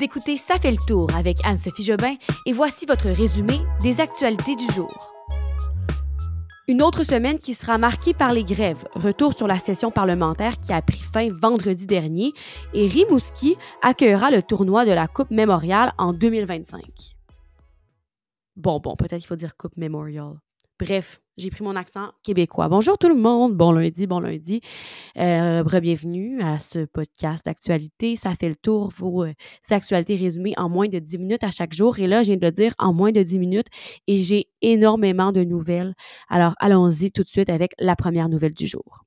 Vous écoutez Ça fait le tour avec Anne-Sophie Jobin et voici votre résumé des actualités du jour. Une autre semaine qui sera marquée par les grèves. Retour sur la session parlementaire qui a pris fin vendredi dernier et Rimouski accueillera le tournoi de la Coupe Memorial en 2025. Bon, bon, peut-être qu'il faut dire Coupe Memorial. Bref, j'ai pris mon accent québécois. Bonjour tout le monde, bon lundi, bon lundi. Euh, bienvenue à ce podcast d'actualité. Ça fait le tour, vos euh, actualités résumées en moins de 10 minutes à chaque jour. Et là, je viens de le dire en moins de 10 minutes et j'ai énormément de nouvelles. Alors, allons-y tout de suite avec la première nouvelle du jour.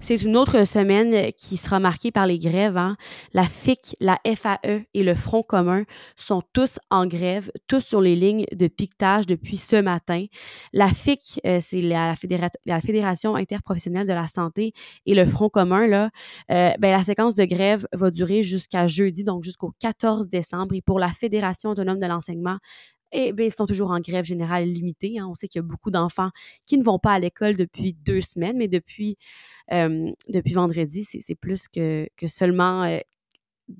C'est une autre semaine qui sera marquée par les grèves. Hein. La FIC, la FAE et le Front commun sont tous en grève, tous sur les lignes de piquetage depuis ce matin. La FIC, euh, c'est la, Fédération interprofessionnelle de la santé et le Front commun, là, euh, ben, la séquence de grève va durer jusqu'à jeudi, donc jusqu'au 14 décembre. Et pour la Fédération autonome de l'enseignement, eh bien, ils sont toujours en grève générale limitée. Hein. On sait qu'il y a beaucoup d'enfants qui ne vont pas à l'école depuis deux semaines, mais depuis, depuis vendredi, c'est plus que, que seulement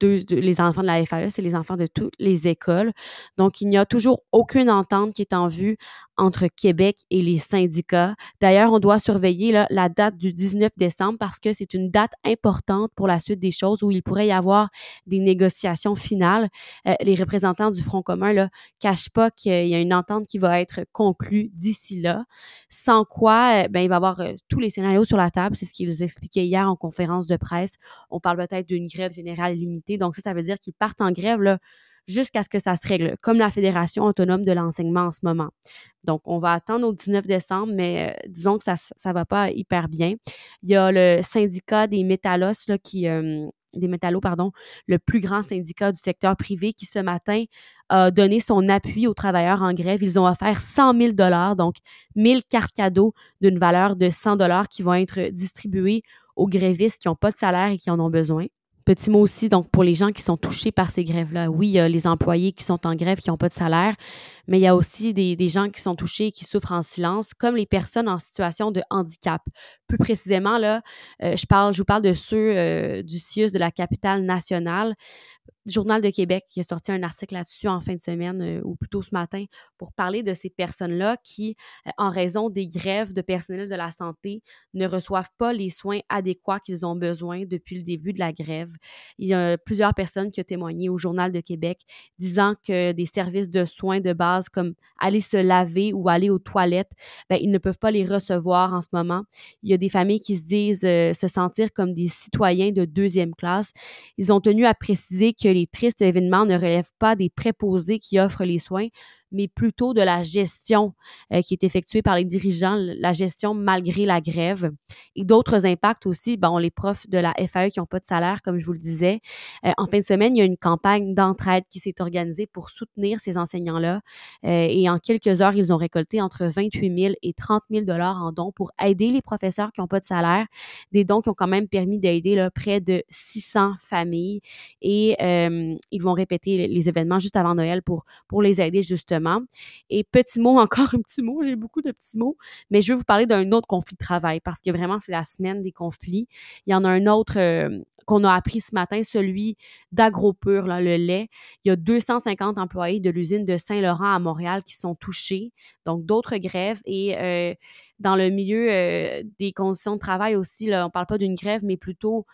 les enfants de la FAE, c'est les enfants de toutes les écoles. Donc, il n'y a toujours aucune entente qui est en vue entre Québec et les syndicats. D'ailleurs, on doit surveiller la date du 19 décembre parce que c'est une date importante pour la suite des choses où il pourrait y avoir des négociations finales. Euh, les représentants du Front commun ne cachent pas qu'il y a une entente qui va être conclue d'ici là, sans quoi euh, ben, il va y avoir euh, tous les scénarios sur la table. C'est ce qu'ils expliquaient hier en conférence de presse. On parle peut-être d'une grève générale donc, ça, ça veut dire qu'ils partent en grève jusqu'à ce que ça se règle, comme la Fédération autonome de l'enseignement en ce moment. Donc, on va attendre au 19 décembre, mais euh, disons que ça ne va pas hyper bien. Il y a le syndicat des métallos qui... Euh, des métallos, pardon, le plus grand syndicat du secteur privé qui ce matin a donné son appui aux travailleurs en grève. Ils ont offert 100 000 dollars, donc 1000 cartes cadeaux d'une valeur de 100 dollars qui vont être distribuées aux grévistes qui n'ont pas de salaire et qui en ont besoin. Petit mot aussi, pour les gens qui sont touchés par ces grèves-là. Oui, il y a les employés qui sont en grève, qui n'ont pas de salaire, mais il y a aussi des, gens qui sont touchés et qui souffrent en silence, comme les personnes en situation de handicap. Plus précisément, là, euh, je, parle, je vous parle de ceux euh, du CIUS de la capitale nationale. Journal de Québec qui a sorti un article là-dessus en fin de semaine euh, ou plutôt ce matin pour parler de ces personnes-là qui, en raison des grèves de personnel de la santé, ne reçoivent pas les soins adéquats qu'ils ont besoin depuis le début de la grève. Il y a plusieurs personnes qui ont témoigné au Journal de Québec disant que des services de soins de base comme aller se laver ou aller aux toilettes, ben, ils ne peuvent pas les recevoir en ce moment. Il y a des familles qui se disent euh, se sentir comme des citoyens de deuxième classe. Ils ont tenu à préciser que les tristes événements ne relèvent pas des préposés qui offrent les soins, mais plutôt de la gestion euh, qui est effectuée par les dirigeants, la gestion malgré la grève. Et d'autres impacts aussi, bon, les profs de la FAE qui n'ont pas de salaire, comme je vous le disais. Euh, en fin de semaine, il y a une campagne d'entraide qui s'est organisée pour soutenir ces enseignants-là. Euh, et en quelques heures, ils ont récolté entre 28 000 et 30 000 dollars en dons pour aider les professeurs qui n'ont pas de salaire. Des dons qui ont quand même permis d'aider près de 600 familles. Et ils vont répéter les événements juste avant Noël pour, pour les aider justement et petit mot, encore un petit mot, j'ai beaucoup de petits mots, mais je vais vous parler d'un autre conflit de travail parce que vraiment, c'est la semaine des conflits. Il y en a un autre euh, qu'on a appris ce matin, celui d'AgroPure, le lait. Il y a 250 employés de l'usine de Saint-Laurent à Montréal qui sont touchés, donc d'autres grèves. Et euh, dans le milieu euh, des conditions de travail aussi, là, on ne parle pas d'une grève, mais plutôt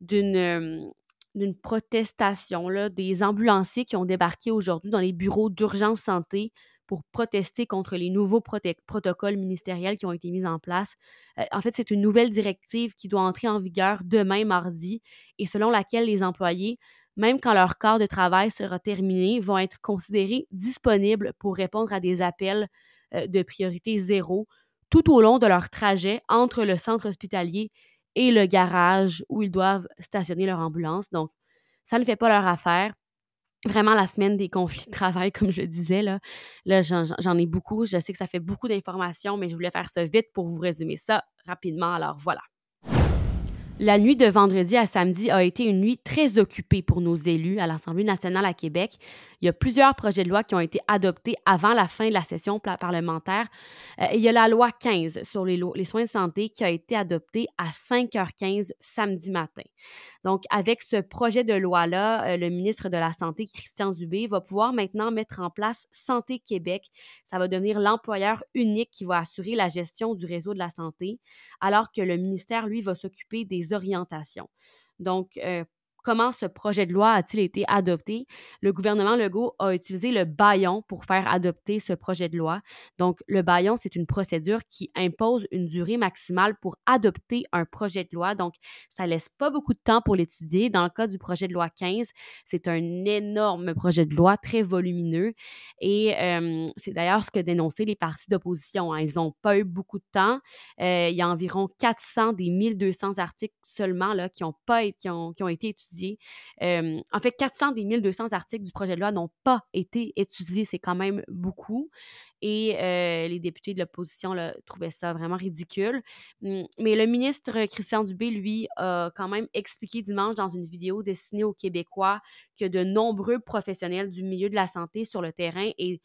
d'une d'une protestation là, des ambulanciers qui ont débarqué aujourd'hui dans les bureaux d'urgence santé pour protester contre les nouveaux protocoles ministériels qui ont été mis en place. Euh, en fait, c'est une nouvelle directive qui doit entrer en vigueur demain mardi et selon laquelle les employés, même quand leur corps de travail sera terminé, vont être considérés disponibles pour répondre à des appels euh, de priorité zéro tout au long de leur trajet entre le centre hospitalier et le garage où ils doivent stationner leur ambulance. Donc, ça ne fait pas leur affaire. Vraiment, la semaine des conflits de travail, comme je disais, là, là j'en ai beaucoup. Je sais que ça fait beaucoup d'informations, mais je voulais faire ça vite pour vous résumer ça rapidement. Alors, voilà. La nuit de vendredi à samedi a été une nuit très occupée pour nos élus à l'Assemblée nationale à Québec. Il y a plusieurs projets de loi qui ont été adoptés avant la fin de la session parlementaire. Euh, il y a la loi 15 sur les, soins de santé qui a été adoptée à 5h15 samedi matin. Donc, avec ce projet de loi-là, euh, le ministre de la Santé, Christian Dubé, va pouvoir maintenant mettre en place Santé Québec. Ça va devenir l'employeur unique qui va assurer la gestion du réseau de la santé, alors que le ministère, lui, va s'occuper des orientations. Donc, euh, comment ce projet de loi a-t-il été adopté? Le gouvernement Legault a utilisé le baillon pour faire adopter ce projet de loi. Donc, le baillon, c'est une procédure qui impose une durée maximale pour adopter un projet de loi. Donc, ça laisse pas beaucoup de temps pour l'étudier. Dans le cas du projet de loi 15, c'est un énorme projet de loi très volumineux. Et euh, c'est d'ailleurs ce que dénonçaient les partis d'opposition. Hein. Ils n'ont pas eu beaucoup de temps. Euh, il y a environ 400 des 1200 articles seulement là, qui, ont pas, qui ont été étudiés en fait, 400 des 1200 articles du projet de loi n'ont pas été étudiés. C'est quand même beaucoup. Et les députés de l'opposition trouvaient ça vraiment ridicule. Mmh, mais le ministre Christian Dubé, lui, a quand même expliqué dimanche dans une vidéo destinée aux Québécois que de nombreux professionnels du milieu de la santé sur le terrain et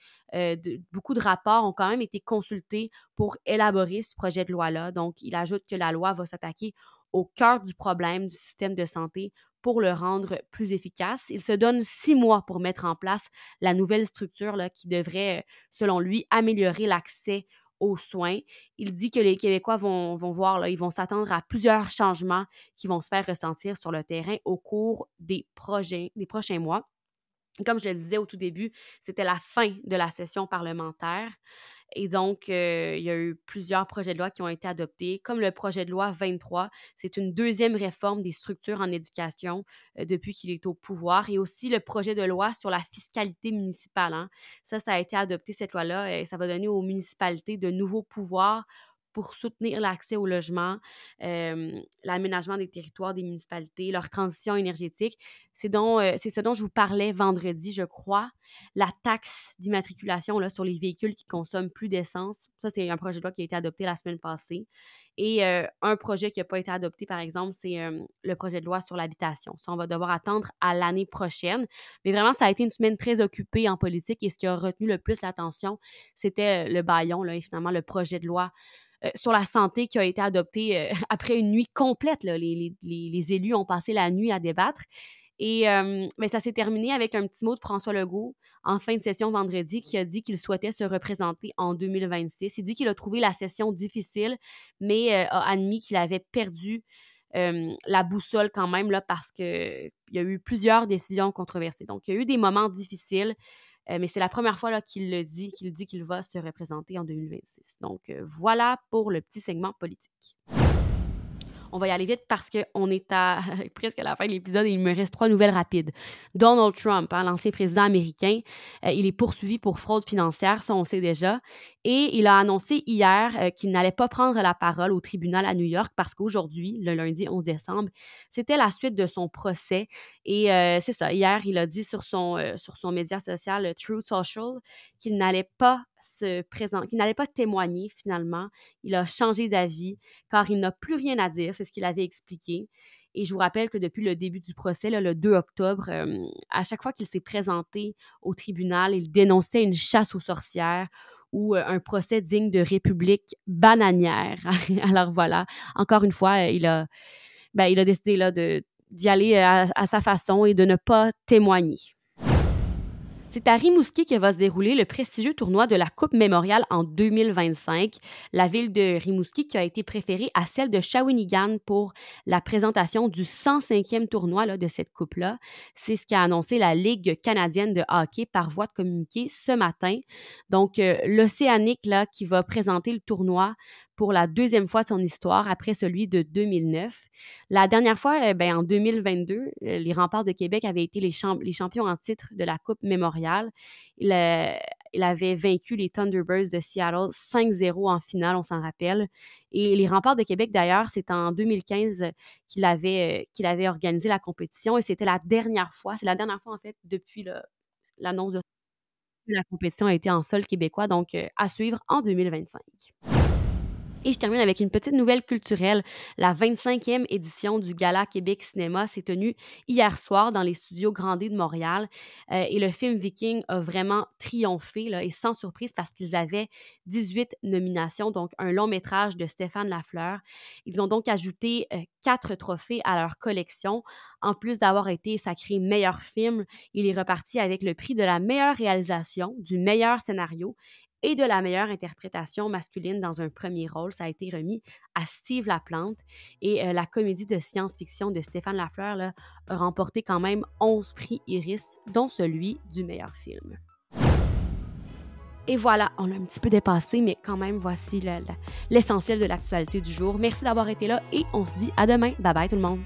beaucoup de rapports ont quand même été consultés pour élaborer ce projet de loi-là. Donc, il ajoute que la loi va s'attaquer au cœur du problème du système de santé pour le rendre plus efficace. Il se donne six mois pour mettre en place la nouvelle structure là, qui devrait, selon lui, améliorer l'accès aux soins. Il dit que les Québécois vont, vont voir, là, ils vont s'attendre à plusieurs changements qui vont se faire ressentir sur le terrain au cours des, projets, des prochains mois. Comme je le disais au tout début, c'était la fin de la session parlementaire. Et donc, il y a eu plusieurs projets de loi qui ont été adoptés, comme le projet de loi 23. C'est une deuxième réforme des structures en éducation depuis qu'il est au pouvoir. Et aussi le projet de loi sur la fiscalité municipale. Hein. Ça, ça a été adopté, cette loi-là, et ça va donner aux municipalités de nouveaux pouvoirs pour soutenir l'accès au logement, l'aménagement des territoires des municipalités, leur transition énergétique. C'est ce dont je vous parlais vendredi, je crois. La taxe d'immatriculation sur les véhicules qui consomment plus d'essence. Ça, c'est un projet de loi qui a été adopté la semaine passée. Et un projet qui n'a pas été adopté, par exemple, c'est le projet de loi sur l'habitation. Ça, on va devoir attendre à l'année prochaine. Mais vraiment, ça a été une semaine très occupée en politique et ce qui a retenu le plus l'attention, c'était le baillon, là, et finalement le projet de loi euh, sur la santé qui a été adopté euh, après une nuit complète. Les, élus ont passé la nuit à débattre. Et euh, ben, ça s'est terminé avec un petit mot de François Legault en fin de session vendredi qui a dit qu'il souhaitait se représenter en 2026. Il dit qu'il a trouvé la session difficile, mais a admis qu'il avait perdu la boussole quand même là, parce qu'il y a eu plusieurs décisions controversées. Donc, il y a eu des moments difficiles. Euh, mais c'est la première fois qu'il le dit, qu'il dit qu'il va se représenter en 2026. Donc euh, voilà pour le petit segment politique. On va y aller vite parce qu'on est à presque à la fin de l'épisode et il me reste trois nouvelles rapides. Donald Trump, hein, l'ancien président américain, euh, il est poursuivi pour fraude financière, ça on sait déjà. Et il a annoncé hier euh, qu'il n'allait pas prendre la parole au tribunal à New York parce qu'aujourd'hui, le lundi 11 décembre, c'était la suite de son procès. Et euh, c'est ça, hier, il a dit sur son, sur son média social True Social qu'il n'allait pas se présenter, qu'il n'allait pas témoigner finalement. Il a changé d'avis car il n'a plus rien à dire, c'est ce qu'il avait expliqué. Et je vous rappelle que depuis le début du procès, le 2 octobre, euh, à chaque fois qu'il s'est présenté au tribunal, il dénonçait une chasse aux sorcières ou euh, un procès digne de république bananière. Alors voilà, encore une fois, il a, ben, il a décidé d'y aller à sa façon et de ne pas témoigner. C'est à Rimouski que va se dérouler le prestigieux tournoi de la Coupe mémoriale en 2025. La ville de Rimouski qui a été préférée à celle de Shawinigan pour la présentation du 105e tournoi de cette coupe-là. C'est ce qu'a annoncé la Ligue canadienne de hockey par voie de communiqué ce matin. Donc, euh, l'Océanique qui va présenter le tournoi pour la deuxième fois de son histoire après celui de 2009. La dernière fois, ben, en 2022, euh, les remparts de Québec avaient été les, champions en titre de la Coupe mémoriale. Il, avait vaincu les Thunderbirds de Seattle 5-0 en finale, on s'en rappelle. Et les remparts de Québec, d'ailleurs, c'est en 2015 qu'il avait, qu'il avait organisé la compétition et c'était la dernière fois, c'est la dernière fois en fait depuis l'annonce de la compétition a été en sol québécois, donc euh, à suivre en 2025. Et je termine avec une petite nouvelle culturelle. La 25e édition du Gala Québec Cinéma s'est tenue hier soir dans les studios Grandé de Montréal. Euh, et le film Viking a vraiment triomphé, là, et sans surprise parce qu'ils avaient 18 nominations, donc un long métrage de Stéphane Lafleur. Ils ont donc ajouté euh, quatre trophées à leur collection. En plus d'avoir été sacré meilleur film, il est reparti avec le prix de la meilleure réalisation, du meilleur scénario et de la meilleure interprétation masculine dans un premier rôle. Ça a été remis à Steve Laplante. Et euh, la comédie de science-fiction de Stéphane Lafleur a remporté quand même 11 prix Iris, dont celui du meilleur film. Et voilà, on l'a un petit peu dépassé, mais quand même, voici l'essentiel de l'actualité du jour. Merci d'avoir été là et on se dit à demain. Bye bye tout le monde.